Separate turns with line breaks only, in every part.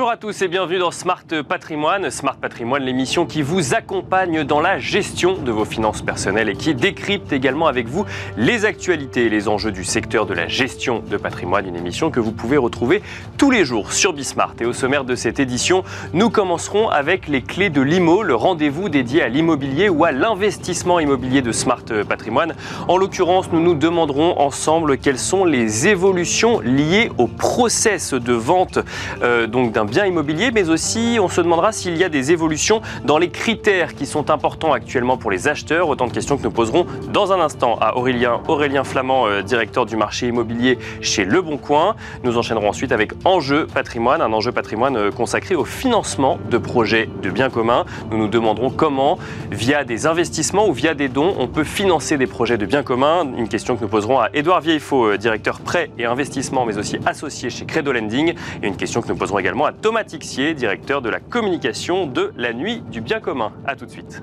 Bonjour à tous et bienvenue dans Smart Patrimoine. Smart Patrimoine, l'émission qui vous accompagne dans la gestion de vos finances personnelles et qui décrypte également avec vous les actualités et les enjeux du secteur de la gestion de patrimoine. Une émission que vous pouvez retrouver tous les jours sur Bismart. Et au sommaire de cette édition, nous commencerons avec les clés de l'IMO, le rendez-vous dédié à l'immobilier ou à l'investissement immobilier de Smart Patrimoine. En l'occurrence, nous nous demanderons ensemble quelles sont les évolutions liées au process de vente euh, donc d'un bien immobilier, mais aussi on se demandera s'il y a des évolutions dans les critères qui sont importants actuellement pour les acheteurs. Autant de questions que nous poserons dans un instant à Aurélien, Aurélien Flamand, euh, directeur du marché immobilier chez Le Bon Coin. Nous enchaînerons ensuite avec Enjeu patrimoine, un enjeu patrimoine euh, consacré au financement de projets de biens communs. Nous nous demanderons comment, via des investissements ou via des dons, on peut financer des projets de biens communs. Une question que nous poserons à Édouard Vieillefaux, euh, directeur prêt et investissement, mais aussi associé chez Credo Lending. Et une question que nous poserons également à Thomas Tixier, directeur de la communication de la Nuit du Bien commun. A tout de suite.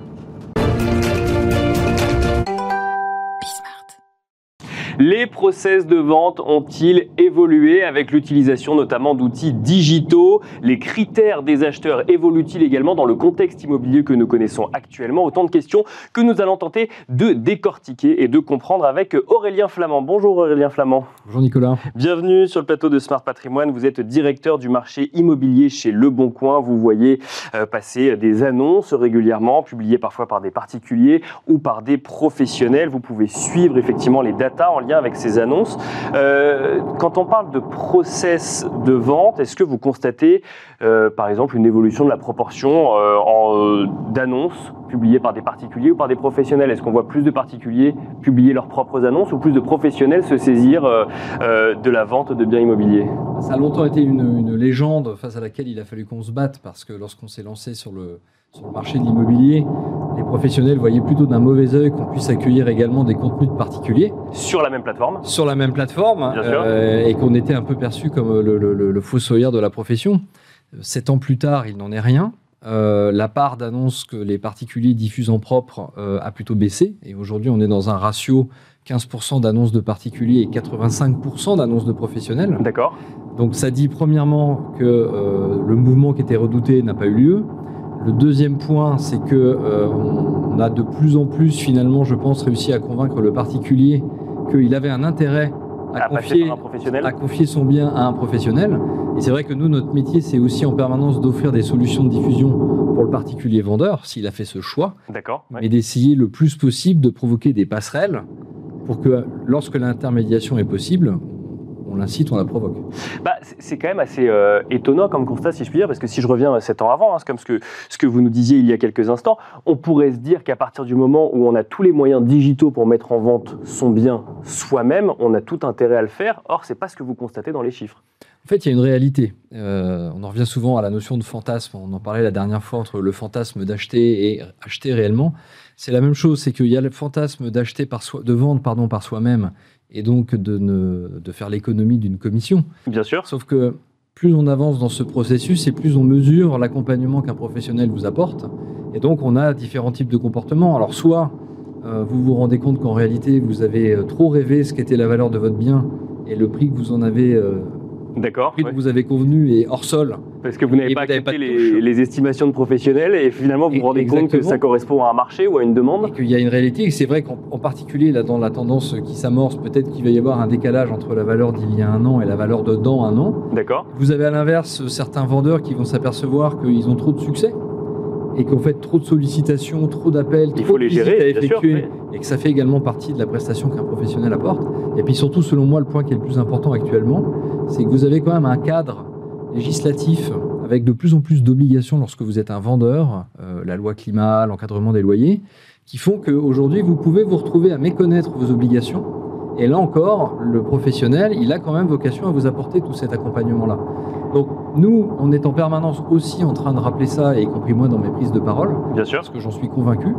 Les process de vente ont-ils évolué avec l'utilisation notamment d'outils digitaux? Les critères des acheteurs évoluent-ils également dans le contexte immobilier que nous connaissons actuellement? Autant de questions que nous allons tenter de décortiquer et de comprendre avec Aurélien Flamand. Bonjour Aurélien Flamand.
Bonjour Nicolas.
Bienvenue sur le plateau de Smart Patrimoine. Vous êtes directeur du marché immobilier chez Le Bon Coin. Vous voyez euh, passer des annonces régulièrement, publiées parfois par des particuliers ou par des professionnels. Vous pouvez suivre effectivement les datas en avec ces annonces. Euh, quand on parle de process de vente, est-ce que vous constatez, euh, par exemple, une évolution de la proportion euh, d'annonces publiées par des particuliers ou par des professionnels? Est-ce qu'on voit plus de particuliers publier leurs propres annonces ou plus de professionnels se saisir de la vente de biens immobiliers?
Ça a longtemps été une, une légende face à laquelle il a fallu qu'on se batte parce que lorsqu'on s'est lancé sur le sur le marché de l'immobilier, les professionnels voyaient plutôt d'un mauvais œil qu'on puisse accueillir également des contenus de particuliers.
Sur la même plateforme
Sur la même plateforme, euh, et qu'on était un peu perçu comme le, le, faux soyeur de la profession. Sept ans plus tard, il n'en est rien. Euh, la part d'annonces que les particuliers diffusent en propre euh, a plutôt baissé. Et aujourd'hui, on est dans un ratio 15% d'annonces de particuliers et 85% d'annonces de professionnels.
D'accord.
Donc ça dit premièrement que le mouvement qui était redouté n'a pas eu lieu. Le deuxième point, c'est que euh, on a de plus en plus, finalement, je pense, réussi à convaincre le particulier qu'il avait un intérêt à, confier, à confier son bien à un professionnel. Et c'est vrai que nous, notre métier, c'est aussi en permanence d'offrir des solutions de diffusion pour le particulier vendeur, s'il a fait ce choix.
D'accord.
Et d'essayer le plus possible de provoquer des passerelles pour que, lorsque l'intermédiation est possible, on l'incite, on la provoque.
Bah, c'est quand même assez euh, étonnant comme constat, si je puis dire, parce que si je reviens sept ans avant, hein, c'est comme ce que, ce que vous nous disiez il y a quelques instants, on pourrait se dire qu'à partir du moment où on a tous les moyens digitaux pour mettre en vente son bien soi-même, on a tout intérêt à le faire. Or, c'est pas ce que vous constatez dans les chiffres.
En fait, il y a une réalité. Euh, on en revient souvent à la notion de fantasme. On en parlait la dernière fois entre le fantasme d'acheter et acheter réellement. C'est la même chose, c'est qu'il y a le fantasme d'acheter par soi, de vendre pardon par soi-même et donc de, ne, de faire l'économie d'une commission.
Bien sûr.
Sauf que plus on avance dans ce processus et plus on mesure l'accompagnement qu'un professionnel vous apporte. Et donc on a différents types de comportements. Alors soit euh, vous vous rendez compte qu'en réalité vous avez euh, trop rêvé ce qu'était la valeur de votre bien et le prix que vous en avez euh,
D'accord.
vous avez convenu et hors sol.
Parce que vous n'avez pas accepté les, estimations de professionnels et finalement vous vous rendez compte que ça correspond à un marché ou à une demande.
Et qu'il y a une réalité. Et c'est vrai qu'en particulier là dans la tendance qui s'amorce, peut-être qu'il va y avoir un décalage entre la valeur d'il y a un an et la valeur de dans un an.
D'accord.
Vous avez à l'inverse certains vendeurs qui vont s'apercevoir qu'ils ont trop de succès et qu'en fait trop de sollicitations, trop d'appels, trop
de visites à
effectuer, et que ça fait également partie de la prestation qu'un professionnel apporte. Et puis surtout, selon moi, le point qui est le plus important actuellement, c'est que vous avez quand même un cadre législatif avec de plus en plus d'obligations lorsque vous êtes un vendeur, euh, la loi climat, l'encadrement des loyers, qui font qu'aujourd'hui, vous pouvez vous retrouver à méconnaître vos obligations. Et là encore, le professionnel, il a quand même vocation à vous apporter tout cet accompagnement-là. Donc nous, on est en permanence aussi en train de rappeler ça, et y compris moi dans mes prises de parole.
Bien sûr.
Parce que j'en suis convaincu.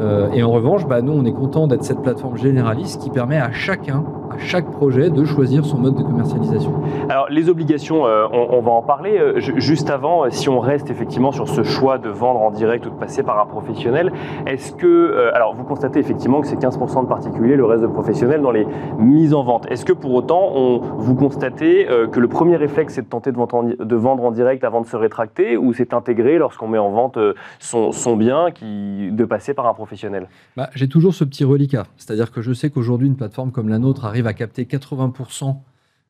Euh, et en revanche, bah, nous, on est content d'être cette plateforme généraliste qui permet à chacun à chaque projet de choisir son mode de commercialisation.
Alors les obligations, euh, on, va en parler. Euh, juste avant, euh, si on reste effectivement sur ce choix de vendre en direct ou de passer par un professionnel, est-ce que, alors vous constatez effectivement que c'est 15% de particuliers, le reste de professionnels dans les mises en vente. Est-ce que pour autant, on, vous constatez que le premier réflexe c'est de tenter de vendre, en, de vendre, en, direct avant de se rétracter ou c'est intégré lorsqu'on met en vente son, son, bien qui, de passer par un professionnel?
Bah, J'ai toujours ce petit reliquat, c'est-à-dire que je sais qu'aujourd'hui une plateforme comme la nôtre arrive à capter 80%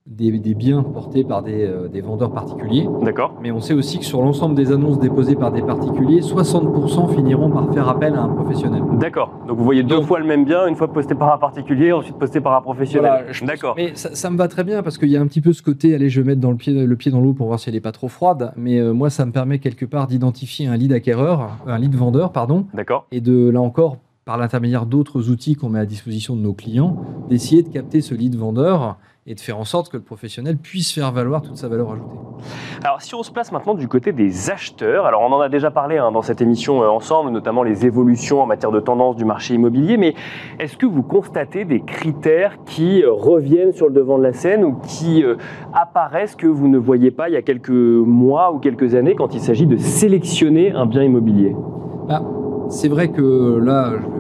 des, biens portés par euh, des, vendeurs particuliers.
D'accord.
Mais on sait aussi que sur l'ensemble des annonces déposées par des particuliers, 60% finiront par faire appel à un professionnel.
D'accord. Donc vous voyez deux fois le même bien, une fois posté par un particulier, ensuite posté par un professionnel. D'accord.
Mais ça, me va très bien parce qu'il y a un petit peu ce côté, allez, je vais mettre dans le pied, le pied dans l'eau pour voir si elle n'est pas trop froide. Mais euh, moi, ça me permet quelque part d'identifier un lead acquéreur, un lead vendeur, pardon.
D'accord.
Et de, là encore, par l'intermédiaire d'autres outils qu'on met à disposition de nos clients, d'essayer de capter ce lead vendeur et de faire en sorte que le professionnel puisse faire valoir toute sa valeur ajoutée.
Alors si on se place maintenant du côté des acheteurs, alors on en a déjà parlé hein, dans cette émission euh, ensemble, notamment les évolutions en matière de tendance du marché immobilier, mais est-ce que vous constatez des critères qui euh, reviennent sur le devant de la scène ou qui euh, apparaissent que vous ne voyez pas il y a quelques mois ou quelques années quand il s'agit de sélectionner un bien immobilier?
Bah, C'est vrai que là, je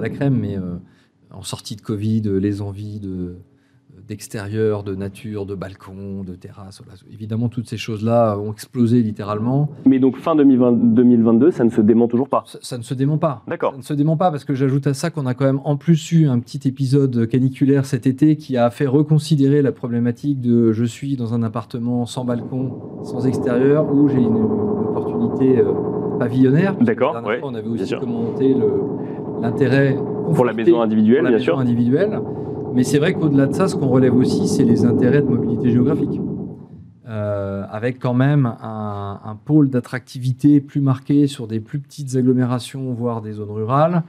à la crème, mais euh, en sortie de Covid, euh, les envies de d'extérieur, de nature, de balcon, de terrasse. Évidemment, toutes ces choses-là ont explosé littéralement.
Mais donc fin 2022, ça ne se dément toujours pas
ça, ne se dément pas.
D'accord.
Ça ne se dément pas parce que j'ajoute à ça qu'on a quand même en plus eu un petit épisode caniculaire cet été qui a fait reconsidérer la problématique de je suis dans un appartement sans balcon, sans extérieur, où j'ai une, opportunité euh, pavillonnaire.
D'accord.
on avait aussi commenté le, l'intérêt
pour la maison individuelle,
bien
sûr.
Individuelle. Mais c'est vrai qu'au-delà de ça, ce qu'on relève aussi, c'est les intérêts de mobilité géographique. Euh, avec quand même un, pôle d'attractivité plus marqué sur des plus petites agglomérations, voire des zones rurales,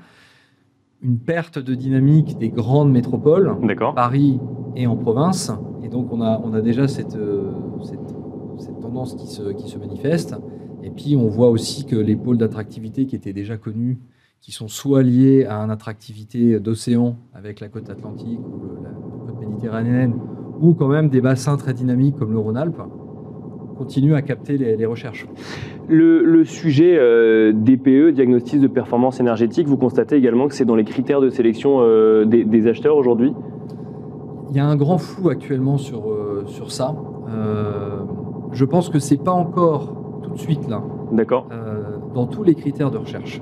une perte de dynamique des grandes métropoles, Paris et en province. Et donc on a, on a déjà cette, euh, cette, cette tendance qui se, qui se manifeste. Et puis on voit aussi que les pôles d'attractivité qui étaient déjà connus qui sont soit liés à une attractivité d'océan avec la côte atlantique ou la côte méditerranéenne, ou quand même des bassins très dynamiques comme le Rhône-Alpes, continuent à capter les, recherches.
Le, sujet euh, DPE, diagnostic de performance énergétique, vous constatez également que c'est dans les critères de sélection euh, des, acheteurs aujourd'hui?
Il y a un grand flou actuellement sur, euh, sur ça. je pense que c'est pas encore tout de suite là.
D'accord.
dans tous les critères de recherche.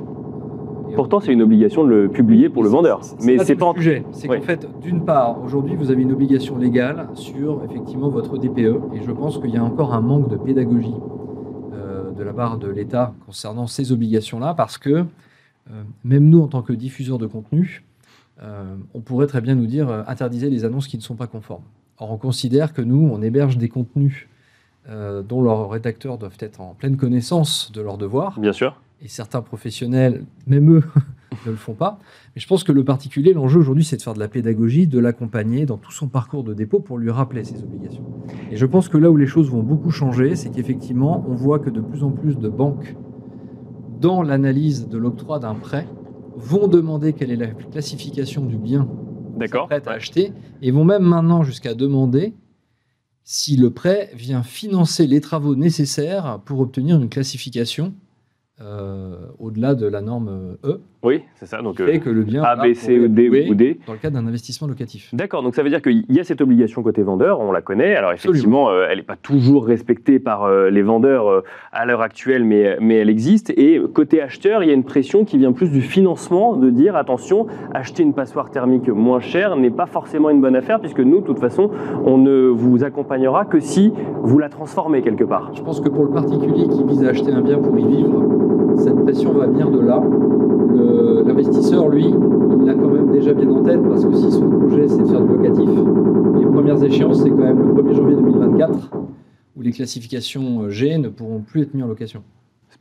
Pourtant, c'est une obligation de le publier pour le vendeur.
Mais c'est pas, le sujet. C'est qu'en fait, d'une part, aujourd'hui, vous avez une obligation légale sur effectivement votre DPE, et je pense qu'il y a encore un manque de pédagogie euh, de la part de l'État concernant ces obligations-là, parce que euh, même nous, en tant que diffuseurs de contenu, euh, on pourrait très bien nous dire interdisez les annonces qui ne sont pas conformes. Or, on considère que nous, on héberge des contenus dont leurs rédacteurs doivent être en pleine connaissance de leurs devoirs.
Bien sûr
et certains professionnels, même eux, ne le font pas. Mais je pense que le particulier, l'enjeu aujourd'hui, c'est de faire de la pédagogie, de l'accompagner dans tout son parcours de dépôt pour lui rappeler ses obligations. Et je pense que là où les choses vont beaucoup changer, c'est qu'effectivement, on voit que de plus en plus de banques, dans l'analyse de l'octroi d'un prêt, vont demander quelle est la classification du bien prêt à acheter, et vont même maintenant jusqu'à demander si le prêt vient financer les travaux nécessaires pour obtenir une classification euh, au-delà de la norme E.
Oui, c'est ça. Donc,
fait que le bien
A, B, C, D ou D.
Dans le cadre d'un investissement locatif.
D'accord. Donc ça veut dire qu'il y a cette obligation côté vendeur, on la connaît. Alors effectivement, euh, elle n'est pas toujours respectée par euh, les vendeurs à l'heure actuelle, mais, mais elle existe. Et côté acheteur, il y a une pression qui vient plus du financement, de dire attention, acheter une passoire thermique moins chère n'est pas forcément une bonne affaire, puisque nous, de toute façon, on ne vous accompagnera que si vous la transformez quelque part.
Je pense que pour le particulier qui vise à acheter un bien pour y vivre, cette pression va venir de là. L'investisseur, lui, il l'a quand même déjà bien en tête parce que si son projet c'est de faire du locatif, les premières échéances c'est quand même le 1er janvier 2024 où les classifications G ne pourront plus être mises en location.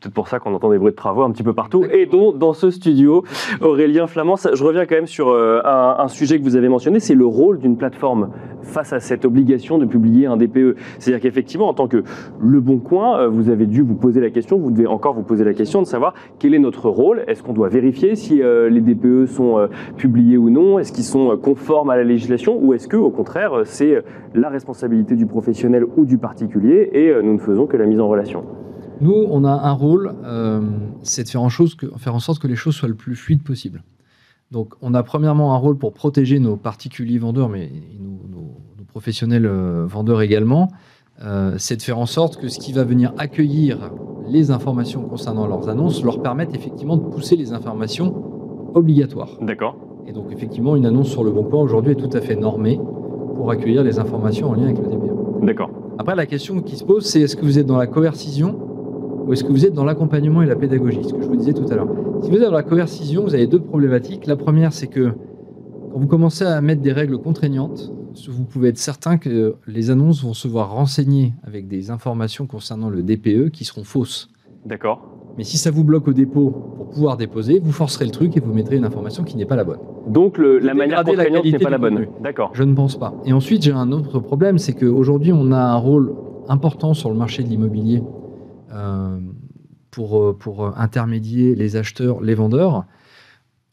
C'est peut-être pour ça qu'on entend des bruits de travaux un petit peu partout, et dont dans ce studio, Aurélien Flamand. je reviens quand même sur euh, un, sujet que vous avez mentionné, c'est le rôle d'une plateforme face à cette obligation de publier un DPE. C'est-à-dire qu'effectivement, en tant que Le Bon Coin, euh, vous avez dû vous poser la question, vous devez encore vous poser la question de savoir quel est notre rôle. Est-ce qu'on doit vérifier si euh, les DPE sont publiés ou non? Est-ce qu'ils sont conformes à la législation? Ou est-ce que, au contraire, c'est la responsabilité du professionnel ou du particulier et nous ne faisons que la mise en relation?
Nous, on a un rôle, euh, c'est de faire en, chose que, faire en sorte que les choses soient le plus fluides possible. Donc, on a premièrement un rôle pour protéger nos particuliers vendeurs, mais nos, professionnels euh, vendeurs également. Euh, c'est de faire en sorte que ce qui va venir accueillir les informations concernant leurs annonces leur permette effectivement de pousser les informations obligatoires.
D'accord.
Et donc, effectivement, une annonce sur le bon point aujourd'hui est tout à fait normée pour accueillir les informations en lien avec le DPE.
D'accord.
Après, la question qui se pose, c'est est-ce que vous êtes dans la coercition ou est-ce que vous êtes dans l'accompagnement et la pédagogie Ce que je vous disais tout à l'heure. Si vous êtes dans la coercition, vous avez deux problématiques. La première, c'est que quand vous commencez à mettre des règles contraignantes, vous pouvez être certain que les annonces vont se voir renseigner avec des informations concernant le DPE qui seront fausses.
D'accord.
Mais si ça vous bloque au dépôt pour pouvoir déposer, vous forcerez le truc et vous mettrez une information qui n'est pas la bonne.
Donc la manière contraignante n'est pas la bonne. D'accord.
Je ne pense pas. Et ensuite, j'ai un autre problème, c'est qu'aujourd'hui, on a un rôle important sur le marché de l'immobilier pour, euh, pour intermédier les acheteurs, les vendeurs,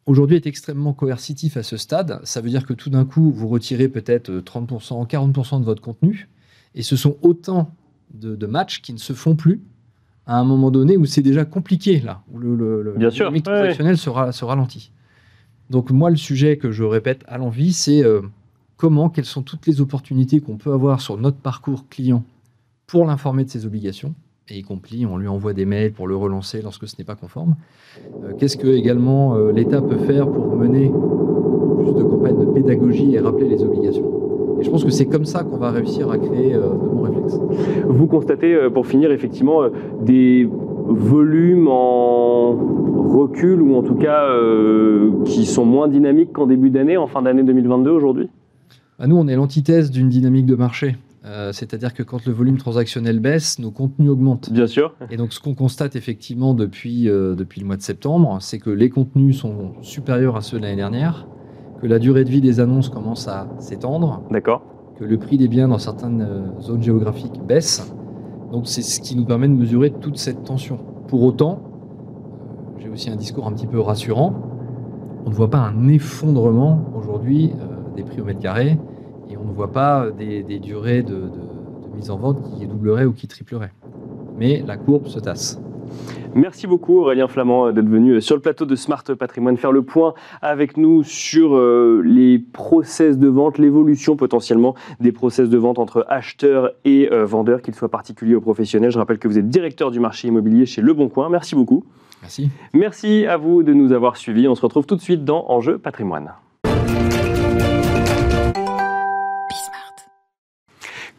aujourd'hui est extrêmement coercitif à ce stade. Ça veut dire que tout d'un coup, vous retirez peut-être 30%, 40% de votre contenu, et ce sont autant de, matchs qui ne se font plus à un moment donné où c'est déjà compliqué, là, où le, le,
Bien sûr,
transactionnel se, ralentit. Donc moi, le sujet que je répète à l'envie, c'est euh, comment, quelles sont toutes les opportunités qu'on peut avoir sur notre parcours client pour l'informer de ses obligations, et y compris on lui envoie des mails pour le relancer lorsque ce n'est pas conforme. Euh, qu'est-ce que également euh, l'État peut faire pour mener beaucoup plus de campagnes de pédagogie et rappeler les obligations? Et je pense que c'est comme ça qu'on va réussir à créer euh, de bons réflexes.
Vous constatez, pour finir, effectivement, des volumes en recul ou en tout cas qui sont moins dynamiques qu'en début d'année, en fin d'année 2022 aujourd'hui?
Bah, Nous, on est l'antithèse d'une dynamique de marché. Euh, c'est-à-dire que quand le volume transactionnel baisse, nos contenus augmentent.
Bien sûr.
Et donc ce qu'on constate effectivement depuis, euh, depuis le mois de septembre, c'est que les contenus sont supérieurs à ceux de l'année dernière, que la durée de vie des annonces commence à s'étendre.
D'accord.
Que le prix des biens dans certaines euh, zones géographiques baisse. Donc c'est ce qui nous permet de mesurer toute cette tension. Pour autant, j'ai aussi un discours un petit peu rassurant. On ne voit pas un effondrement aujourd'hui des prix au mètre carré et on ne voit pas des, durées de, mise en vente qui doubleraient ou qui tripleraient. Mais la courbe se tasse.
Merci beaucoup Aurélien Flamand d'être venu sur le plateau de Smart Patrimoine faire le point avec nous sur euh, les process de vente, l'évolution potentiellement des process de vente entre acheteurs et euh, vendeurs, qu'ils soient particuliers ou professionnels. Je rappelle que vous êtes directeur du marché immobilier chez Le Bon Coin. Merci beaucoup.
Merci.
Merci à vous de nous avoir suivis. On se retrouve tout de suite dans Enjeu Patrimoine.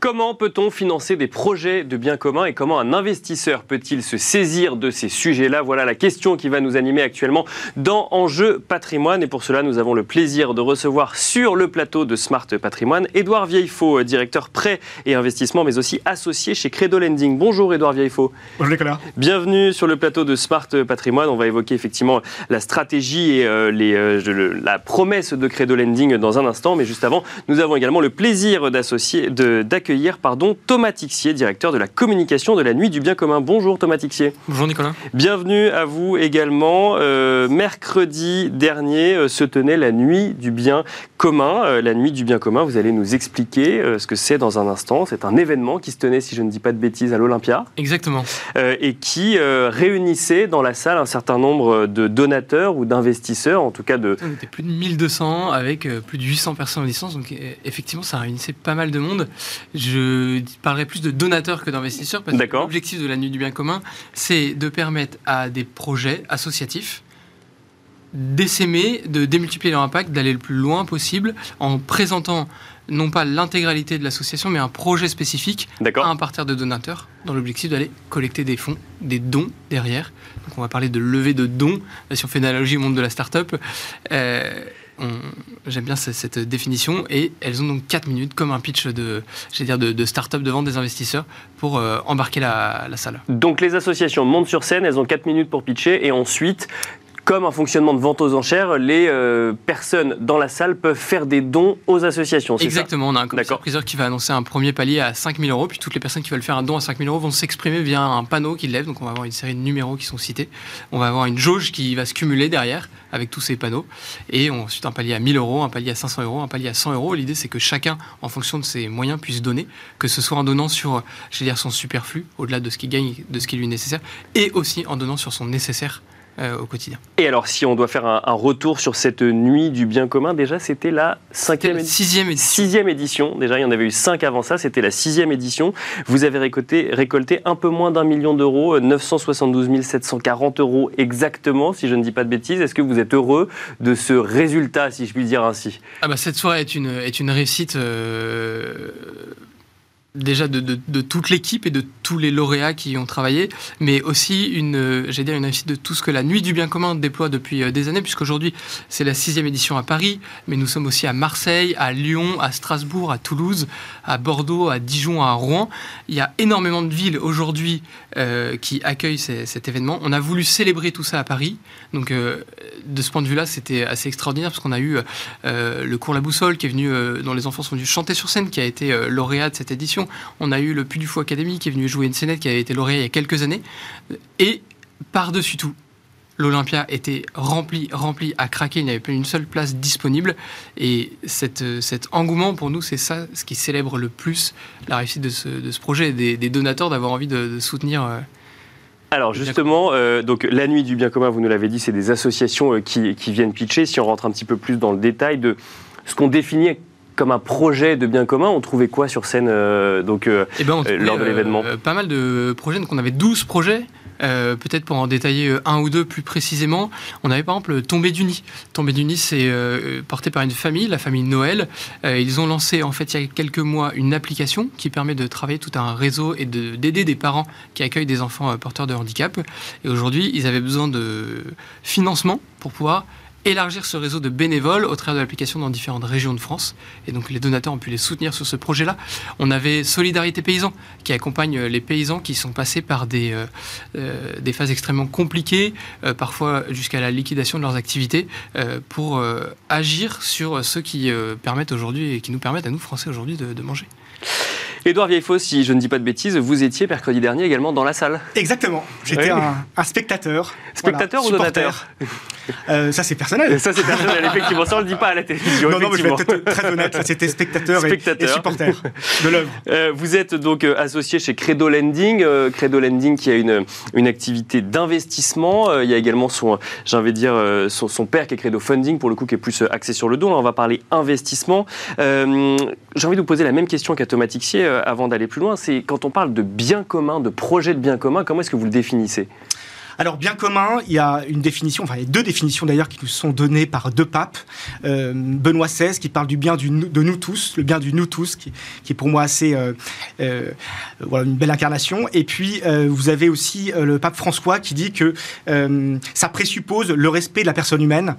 Comment peut-on financer des projets de biens communs et comment un investisseur peut-il se saisir de ces sujets-là? Voilà la question qui va nous animer actuellement dans Enjeu Patrimoine. Et pour cela, nous avons le plaisir de recevoir sur le plateau de Smart Patrimoine Édouard Vieillefaux, directeur prêt et investissement, mais aussi associé chez Credo Lending. Bonjour Édouard Vieillefaux.
Bonjour Nicolas.
Bienvenue sur le plateau de Smart Patrimoine. On va évoquer effectivement la stratégie et euh, les, euh, la promesse de Credo Lending dans un instant. Mais juste avant, nous avons également le plaisir d'associer, d'accueillir accueillir pardon, Thomas Tixier, directeur de la communication de la Nuit du Bien commun. Bonjour Thomas Tixier.
Bonjour Nicolas.
Bienvenue à vous également. Euh, mercredi dernier euh, se tenait la Nuit du Bien commun. Euh, la Nuit du Bien commun, vous allez nous expliquer ce que c'est dans un instant. C'est un événement qui se tenait, si je ne dis pas de bêtises, à l'Olympia.
Exactement.
et qui réunissait dans la salle un certain nombre de donateurs ou d'investisseurs, en tout cas de...
On était plus de 1200 avec plus de 800 personnes en licence, donc effectivement ça réunissait pas mal de monde. Je parlerai plus de donateurs que d'investisseurs parce que l'objectif de la Nuit du Bien commun, c'est de permettre à des projets associatifs d'essaimer, de démultiplier leur impact, d'aller le plus loin possible en présentant non pas l'intégralité de l'association, mais un projet spécifique à un parterre de donateurs, dans l'objectif d'aller collecter des fonds, des dons derrière. Donc on va parler de levée de dons, si on fait une analogie au monde de la start-up. Euh, j'aime bien cette, définition, et elles ont donc 4 minutes comme un pitch de, dire de, start-up devant des investisseurs pour euh, embarquer la, la, salle.
Donc les associations montent sur scène, elles ont 4 minutes pour pitcher, et ensuite, comme un fonctionnement de vente aux enchères, les euh, personnes dans la salle peuvent faire des dons aux associations.
Exactement, on a un commissaire qui va annoncer un premier palier à 5 000 euros, puis toutes les personnes qui veulent faire un don à 5 000 euros vont s'exprimer via un panneau qu'ils lèvent. Donc on va avoir une série de numéros qui sont cités. On va avoir une jauge qui va se cumuler derrière avec tous ces panneaux. Et ensuite un palier à 1000 euros, un palier à 500 euros, un palier à 100 euros. L'idée c'est que chacun, en fonction de ses moyens, puisse donner, que ce soit en donnant sur, je vais dire, son superflu, au-delà de ce qui gagne, de ce qui lui est nécessaire, et aussi en donnant sur son nécessaire euh, au quotidien.
Et alors, si on doit faire un, retour sur cette nuit du bien commun, déjà, c'était la cinquième
édition. Sixième édition.
Sixième édition. Déjà, il y en avait eu cinq avant ça. C'était la sixième édition. Vous avez récolté, récolté un peu moins d'un million d'euros, 972 740 euros exactement, si je ne dis pas de bêtises. Est-ce que vous êtes heureux de ce résultat, si je puis dire ainsi?
Ah bah, Cette soirée est une, est une réussite. Euh, déjà de, toute l'équipe et de tous les lauréats qui y ont travaillé, mais aussi une, j'ai dire une réussite de tout ce que la Nuit du Bien Commun déploie depuis euh, des années, puisqu'aujourd'hui c'est la sixième édition à Paris, mais nous sommes aussi à Marseille, à Lyon, à Strasbourg, à Toulouse, à Bordeaux, à Dijon, à Rouen. Il y a énormément de villes aujourd'hui euh, qui accueillent cet événement. On a voulu célébrer tout ça à Paris, donc euh, de ce point de vue-là, c'était assez extraordinaire parce qu'on a eu le cours La Boussole qui est venu, dont les enfants sont venus chanter sur scène, qui a été lauréat de cette édition. On a eu le Puy du Fou Academy qui est venu jouer une scénette qui avait été lauréat il y a quelques années. Et par-dessus tout, l'Olympia était rempli, rempli à craquer, il n'y avait plus une seule place disponible. Et cet engouement, pour nous, c'est ça ce qui célèbre le plus la réussite de ce, projet, des, des donateurs d'avoir envie de, soutenir. Euh,
alors justement, euh, donc la nuit du bien commun, vous nous l'avez dit, c'est des associations euh, qui, qui, viennent pitcher. Si on rentre un petit peu plus dans le détail de ce qu'on définit comme un projet de bien commun. On trouvait quoi sur scène euh, donc, euh, eh ben, euh, lors de l'événement
Pas mal de projets. Donc on avait 12 projets. Peut-être pour en détailler un ou deux plus précisément, on avait par exemple Tombé du Nid. Tombé du Nid, c'est porté par une famille, la famille Noël. ils ont lancé en fait il y a quelques mois une application qui permet de travailler tout un réseau et d'aider des parents qui accueillent des enfants porteurs de handicap. Et aujourd'hui, ils avaient besoin de financement pour pouvoir élargir ce réseau de bénévoles au travers de l'application dans différentes régions de France. Et donc les donateurs ont pu les soutenir sur ce projet-là. On avait Solidarité Paysan qui accompagne les paysans qui sont passés par des, euh, euh, des phases extrêmement compliquées, euh, parfois jusqu'à la liquidation de leurs activités, pour agir sur ceux qui permettent aujourd'hui et qui nous permettent à nous Français aujourd'hui de, de manger.
Édouard Vieillefaux, si je ne dis pas de bêtises, vous étiez mercredi dernier également dans la salle.
Exactement. J'étais un, spectateur.
Spectateur ou donateur
euh, Ça, c'est personnel.
Ça, c'est personnel, effectivement. Ça, on ne le dit pas à la télévision.
Non, non, mais je vais être très honnête. C'était spectateur, Et, supporter de l'œuvre.
Euh, vous êtes donc euh, associé chez Credo Lending. Credo Lending qui a une, une activité d'investissement. il y a également son, j'ai envie de dire, son, son, père qui est Credo Funding, pour le coup, qui est plus axé sur le don. Là, on va parler investissement. j'ai envie de vous poser la même question qu'à Thomas Tixier avant d'aller plus loin, c'est quand on parle de bien commun, de projet de bien commun, comment est-ce que vous le définissez?
Alors, bien commun, il y a une définition, enfin, il y a deux définitions d'ailleurs qui nous sont données par deux papes. Euh, Benoît XVI qui parle du bien de nous tous, le bien du nous tous, qui, est pour moi assez, euh, euh, voilà, une belle incarnation. Et puis, vous avez aussi le pape François qui dit que ça présuppose le respect de la personne humaine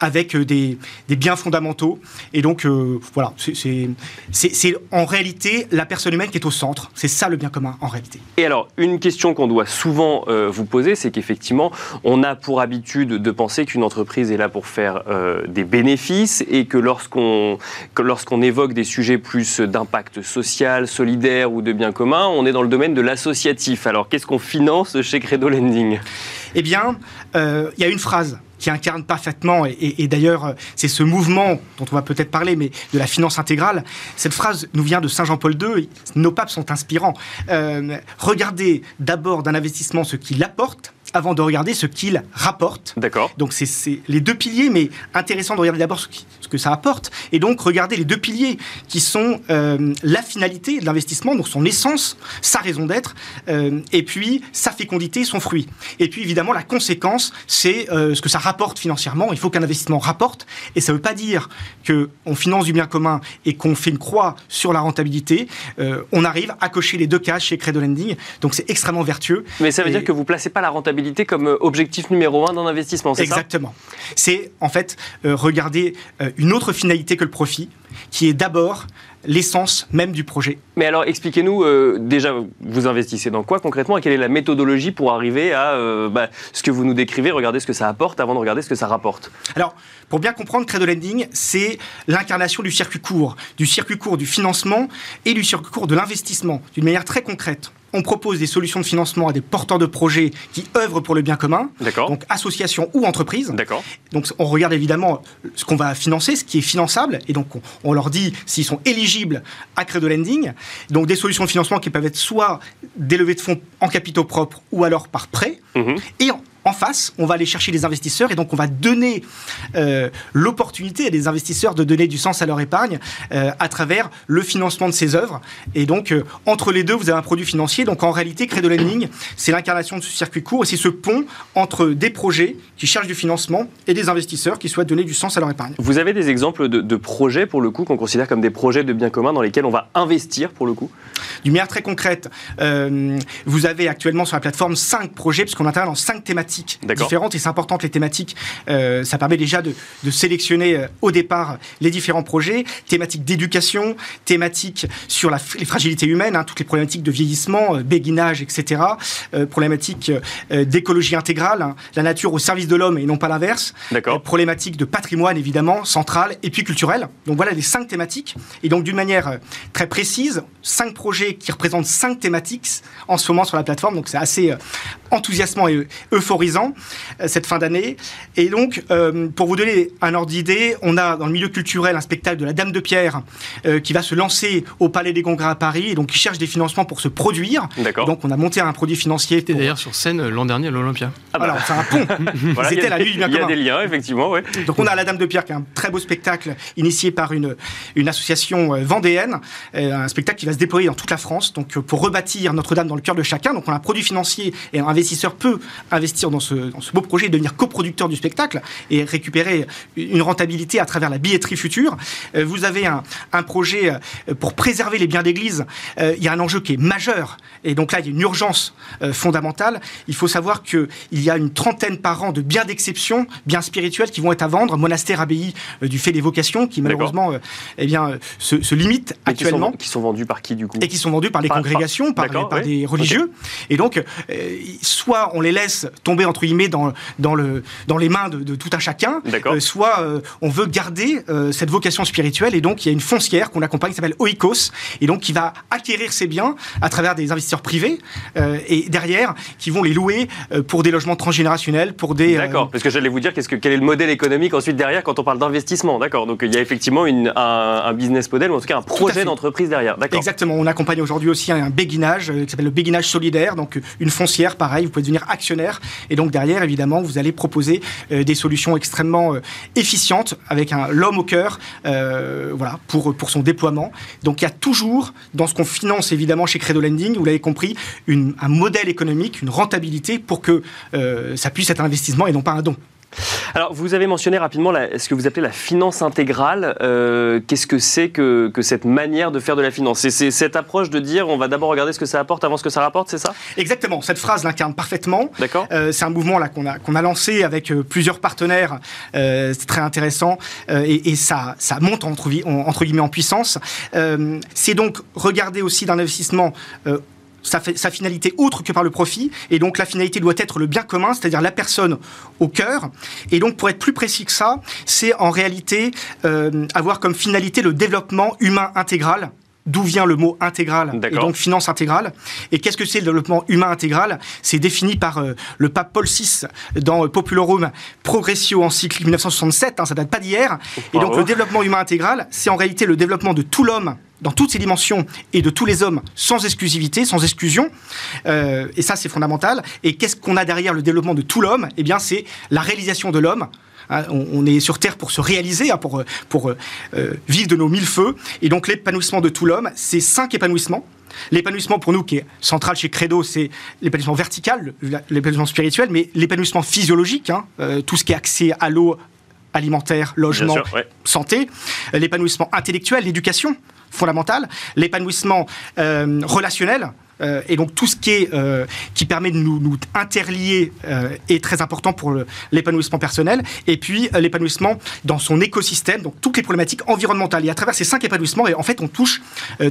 avec des, des, biens fondamentaux. Et donc, voilà, c'est en réalité la personne humaine qui est au centre. C'est ça le bien commun en réalité.
Et alors, une question qu'on doit souvent vous poser, c'est qu'effectivement, on a pour habitude de penser qu'une entreprise est là pour faire euh, des bénéfices et que lorsqu'on lorsqu'on évoque des sujets plus d'impact social, solidaire ou de bien commun, on est dans le domaine de l'associatif. Alors, qu'est-ce qu'on finance chez Credo Lending?
Eh bien, euh, il y a une phrase qui incarne parfaitement, et, d'ailleurs c'est ce mouvement dont on va peut-être parler, mais de la finance intégrale. Cette phrase nous vient de Saint Jean-Paul II, nos papes sont inspirants. Euh, regardez d'abord d'un investissement ce qu'il apporte, avant de regarder ce qu'il rapporte.
D'accord.
Donc c'est les deux piliers, mais intéressant de regarder d'abord ce, que ça apporte, et donc regarder les deux piliers qui sont euh, la finalité de l'investissement, donc son essence, sa raison d'être, euh, et puis sa fécondité, son fruit. Et puis évidemment la conséquence, c'est euh, ce que ça rapporte financièrement. Il faut qu'un investissement rapporte, et ça ne veut pas dire que on finance du bien commun et qu'on fait une croix sur la rentabilité. on arrive à cocher les deux cases chez Credo Lending, donc c'est extrêmement vertueux.
Mais ça veut dire que vous placez pas la rentabilité comme objectif numéro un d'un investissement, c'est
ça? Exactement. C'est en fait regarder une autre finalité que le profit, qui est d'abord l'essence même du projet.
Mais alors expliquez-nous, euh, déjà, vous investissez dans quoi concrètement et quelle est la méthodologie pour arriver à euh, bah, ce que vous nous décrivez, regarder ce que ça apporte avant de regarder ce que ça rapporte?
Alors, pour bien comprendre, Credo Lending, c'est l'incarnation du circuit court, du circuit court du financement et du circuit court de l'investissement, d'une manière très concrète on propose des solutions de financement à des porteurs de projets qui œuvrent pour le bien commun, donc associations ou entreprises. Donc on regarde évidemment ce qu'on va financer, ce qui est finançable, et donc on, leur dit s'ils sont éligibles à Credo Lending. Donc des solutions de financement qui peuvent être soit des levées de fonds en capitaux propres ou alors par prêt. Mhm. Et en face, on va aller chercher des investisseurs et donc on va donner euh, l'opportunité à des investisseurs de donner du sens à leur épargne euh, à travers le financement de ces œuvres. Et donc, euh, entre les deux, vous avez un produit financier. Donc, en réalité, Credo Lending, c'est l'incarnation de ce circuit court et c'est ce pont entre des projets qui cherchent du financement et des investisseurs qui souhaitent donner du sens à leur épargne.
Vous avez des exemples de, projets, pour le coup, qu'on considère comme des projets de bien commun dans lesquels on va investir, pour le coup?
D'une manière très concrète, vous avez actuellement sur la plateforme cinq projets, puisqu'on intervient dans cinq thématiques différentes et c'est important que les thématiques, euh, ça permet déjà de, sélectionner euh, au départ les différents projets, thématiques d'éducation, thématiques sur la, les fragilités humaines, hein, toutes les problématiques de vieillissement, euh, béguinage, etc., problématiques d'écologie intégrale, hein, la nature au service de l'homme et non pas l'inverse, problématiques de patrimoine évidemment, central et puis culturel. Donc voilà les cinq thématiques. Et donc d'une manière très précise, cinq projets qui représentent cinq thématiques en ce moment sur la plateforme, donc c'est assez enthousiasmant et euphorisant euh, cette fin d'année. Et donc, euh, pour vous donner un ordre d'idée, on a dans le milieu culturel un spectacle de la Dame de Pierre euh, qui va se lancer au Palais des Congrès à Paris et donc qui cherche des financements pour se produire. Donc, on a monté un produit financier.
C'était d'ailleurs sur scène l'an dernier à l'Olympia.
Ah bah. c'est un pont.
C'était la nuit du bien Il y a des liens, effectivement. Ouais.
Donc, on a la Dame de Pierre qui est un très beau spectacle initié par une, une association vendéenne, un spectacle qui va se déployer dans toute la France. Donc, pour rebâtir Notre-Dame dans le cœur de chacun. Donc, on a un produit financier et un investisseur peut investir dans ce, beau projet et devenir coproducteur du spectacle et récupérer une rentabilité à travers la billetterie future. Euh, vous avez un, projet euh, pour préserver les biens d'église. Euh, il y a un enjeu qui est majeur. Et donc là, il y a une urgence fondamentale. Il faut savoir qu'il y a une trentaine par an de biens d'exception, biens spirituels qui vont être à vendre, monastères, abbayes du fait des vocations, qui malheureusement eh bien, se, limitent actuellement.
Qui sont, vendus par qui du coup?
Et qui sont vendus par les congrégations, par, des religieux. Et donc, soit on les laisse tomber entre guillemets dans, dans, le, dans les mains de, tout un chacun, euh, soit euh, on veut garder euh, cette vocation spirituelle. Et donc il y a une foncière qu'on accompagne qui s'appelle Oikos. Et donc qui va acquérir ces biens à travers des investisseurs privés et derrière qui vont les louer pour des logements transgénérationnels, pour des...
D'accord, parce que j'allais vous dire qu'est-ce que, quel est le modèle économique ensuite derrière quand on parle d'investissement, d'accord. Donc il y a effectivement une, un, business model ou en tout cas un projet d'entreprise derrière, d'accord.
Exactement, on accompagne aujourd'hui aussi un, béguinage qui s'appelle le béguinage solidaire, donc une foncière pareil, vous pouvez devenir actionnaire. Et donc derrière, évidemment, vous allez proposer euh, des solutions extrêmement euh, efficientes avec un l'homme au cœur, euh, pour, son déploiement. Donc il y a toujours, dans ce qu'on finance évidemment chez Credo Lending, vous l'avez compris, un modèle économique, une rentabilité pour que ça puisse être un investissement et non pas un don.
Alors, vous avez mentionné rapidement ce que vous appelez la finance intégrale. Euh, qu'est-ce que c'est que, cette manière de faire de la finance? C'est cette approche de dire on va d'abord regarder ce que ça apporte avant ce que ça rapporte, c'est ça?
Exactement. Cette phrase l'incarne parfaitement.
D'accord.
Euh, c'est un mouvement là qu'on a, qu'on a lancé avec euh, plusieurs partenaires. c'est très intéressant et, ça, ça monte entre, entre guillemets en puissance. c'est donc regarder aussi d'un investissement sa, sa, finalité autre que par le profit. Et donc la finalité doit être le bien commun, c'est-à-dire la personne au cœur. Et donc pour être plus précis que ça, c'est en réalité euh, avoir comme finalité le développement humain intégral d'où vient le mot intégral et donc finance intégrale. Et qu'est-ce que c'est le développement humain intégral? C'est défini par euh, le pape Paul VI dans Populorum Progressio encyclique 1967, hein, ça date pas d'hier. Et donc le développement humain intégral, c'est en réalité le développement de tout l'homme dans toutes ses dimensions et de tous les hommes sans exclusivité, sans exclusion. Euh, et ça, c'est fondamental. Et qu'est-ce qu'on a derrière le développement de tout l'homme? Eh bien, c'est la réalisation de l'homme. Hein, on, est sur Terre pour se réaliser, hein, pour, pour euh, vivre de nos mille feux. Et donc l'épanouissement de tout l'homme, c'est cinq épanouissements. L'épanouissement pour nous qui est central chez Credo, c'est l'épanouissement vertical, l'épanouissement spirituel, mais l'épanouissement physiologique, hein, euh, tout ce qui est accès à l'eau, alimentaire, logement, santé, l'épanouissement intellectuel, l'éducation fondamentale, l'épanouissement euh, relationnel, euh, et donc tout ce qui, est, euh, qui permet de nous, nous interlier euh, est très important pour l'épanouissement personnel. Et puis l'épanouissement dans son écosystème, donc toutes les problématiques environnementales. Et à travers ces cinq épanouissements, et en fait, on touche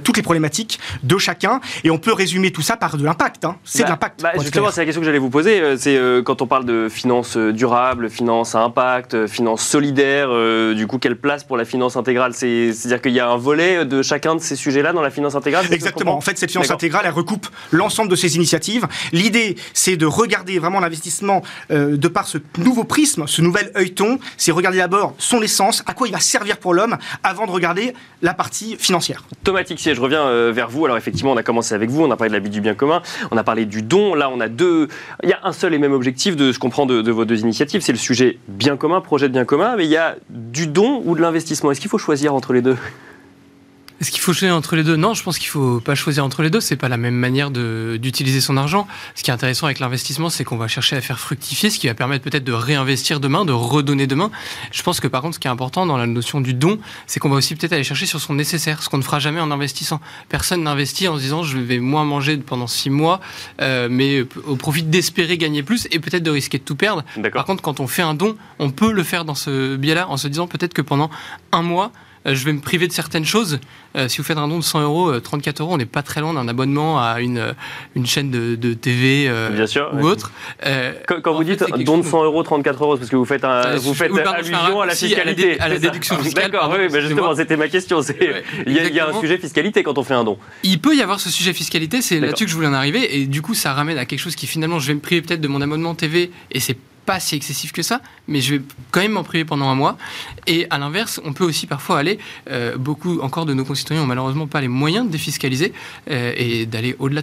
toutes les problématiques de chacun. Et on peut résumer tout ça par de l'impact. Hein. C'est de bah, l'impact.
Bah, justement, c'est la question que j'allais vous poser. C'est quand on parle de finances durables, finances à impact, finances solidaires, du coup, quelle place pour la finance intégrale? C'est-à-dire qu'il y a un volet de chacun de ces sujets-là dans la finance intégrale
Exactement. En fait, cette finance intégrale, elle recoupe l'ensemble de ces initiatives. L'idée, c'est de regarder vraiment l'investissement euh, de par ce nouveau prisme, ce nouvel œilleton. C'est regarder d'abord son essence, à quoi il va servir pour l'homme, avant de regarder la partie financière.
Thomas Tixier, je reviens euh, vers vous. Alors effectivement, on a commencé avec vous, on a parlé de la vie du bien commun, on a parlé du don. Là, on a deux. Il y a un seul et même objectif de ce qu'on prend de, vos deux initiatives, c'est le sujet bien commun, projet de bien commun. Mais il y a du don ou de l'investissement. Est-ce qu'il faut choisir entre les deux?
Est-ce qu'il faut choisir entre les deux Non, je pense qu'il faut pas choisir entre les deux. C'est pas la même manière d'utiliser son argent. Ce qui est intéressant avec l'investissement, c'est qu'on va chercher à faire fructifier, ce qui va permettre peut-être de réinvestir demain, de redonner demain. Je pense que par contre, ce qui est important dans la notion du don, c'est qu'on va aussi peut-être aller chercher sur son nécessaire, ce qu'on ne fera jamais en investissant. Personne n'investit en se disant je vais moins manger pendant six mois, euh, mais au profit d'espérer gagner plus et peut-être de risquer de tout perdre. Par contre, quand on fait un don, on peut le faire dans ce biais-là en se disant peut-être que pendant un mois, je vais me priver de certaines choses. Euh, si vous faites un don de 100 euros, 34 euh, euros, on n'est pas très loin d'un abonnement à une, une chaîne de, de TV ou autre.
quand, vous dites don de 100 euros, 34 euros, parce que vous faites, un, vous faites allusion à la fiscalité.
À la, déduction fiscale.
D'accord, oui, mais justement, c'était ma question. il, y a, un sujet fiscalité quand on fait un don.
Il peut y avoir ce sujet fiscalité, c'est là-dessus que je voulais en arriver, et du coup, ça ramène à quelque chose qui finalement, je vais me priver peut-être de mon abonnement TV, et c'est pas si excessif que ça, mais je vais quand même m'en priver pendant un mois. Et à l'inverse, on peut aussi parfois aller, euh, beaucoup encore de nos concitoyens n'ont malheureusement pas les moyens de défiscaliser euh, et d'aller au-delà.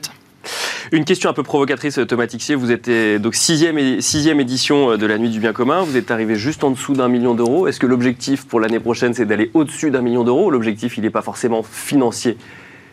Une question un peu provocatrice, Thomas Tixier. Vous êtes donc sixième, sixième édition de la Nuit du Bien Commun. Vous êtes arrivé juste en dessous d'un million d'euros. Est-ce que l'objectif pour l'année prochaine, c'est d'aller au-dessus d'un million d'euros L'objectif, il n'est pas forcément financier?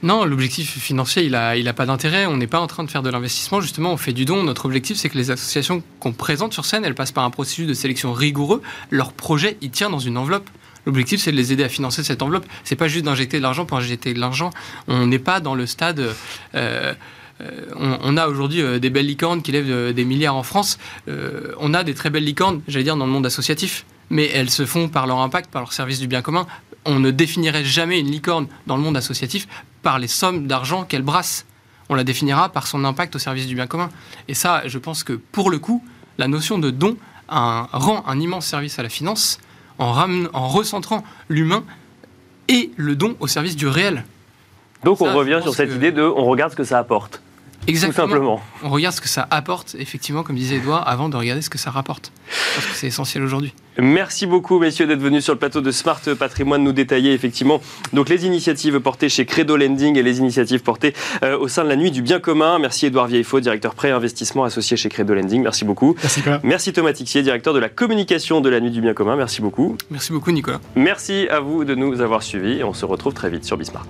Non, l'objectif financier, il n'a a pas d'intérêt. On n'est pas en train de faire de l'investissement. Justement, on fait du don. Notre objectif, c'est que les associations qu'on présente sur scène, elles passent par un processus de sélection rigoureux. Leur projet, il tient dans une enveloppe. L'objectif, c'est de les aider à financer cette enveloppe. C'est pas juste d'injecter de l'argent pour injecter de l'argent. On n'est pas dans le stade. Euh, euh, on, a aujourd'hui euh, des belles licornes qui lèvent des milliards en France. on a des très belles licornes, j'allais dire, dans le monde associatif mais elles se font par leur impact, par leur service du bien commun. On ne définirait jamais une licorne dans le monde associatif par les sommes d'argent qu'elle brasse. On la définira par son impact au service du bien commun. Et ça, je pense que pour le coup, la notion de don rend un immense service à la finance en, en recentrant l'humain et le don au service du réel.
Donc on revient sur cette idée de on regarde ce que ça apporte.
Exactement.
Tout simplement.
On regarde ce que ça apporte, effectivement, comme disait Edouard, avant de regarder ce que ça rapporte. Parce que c'est essentiel aujourd'hui.
Merci beaucoup, messieurs, d'être venus sur le plateau de Smart Patrimoine nous détailler effectivement donc les initiatives portées chez Credo Lending et les initiatives portées euh, au sein de la Nuit du Bien Commun. Merci Edouard Vieillefaux, directeur pré-investissement associé chez Credo Lending. Merci beaucoup.
Merci,
Merci Thomas Tixier, directeur de la communication de la Nuit du Bien Commun. Merci beaucoup.
Merci beaucoup, Nicolas.
Merci à vous de nous avoir suivis et on se retrouve très vite sur Bismart.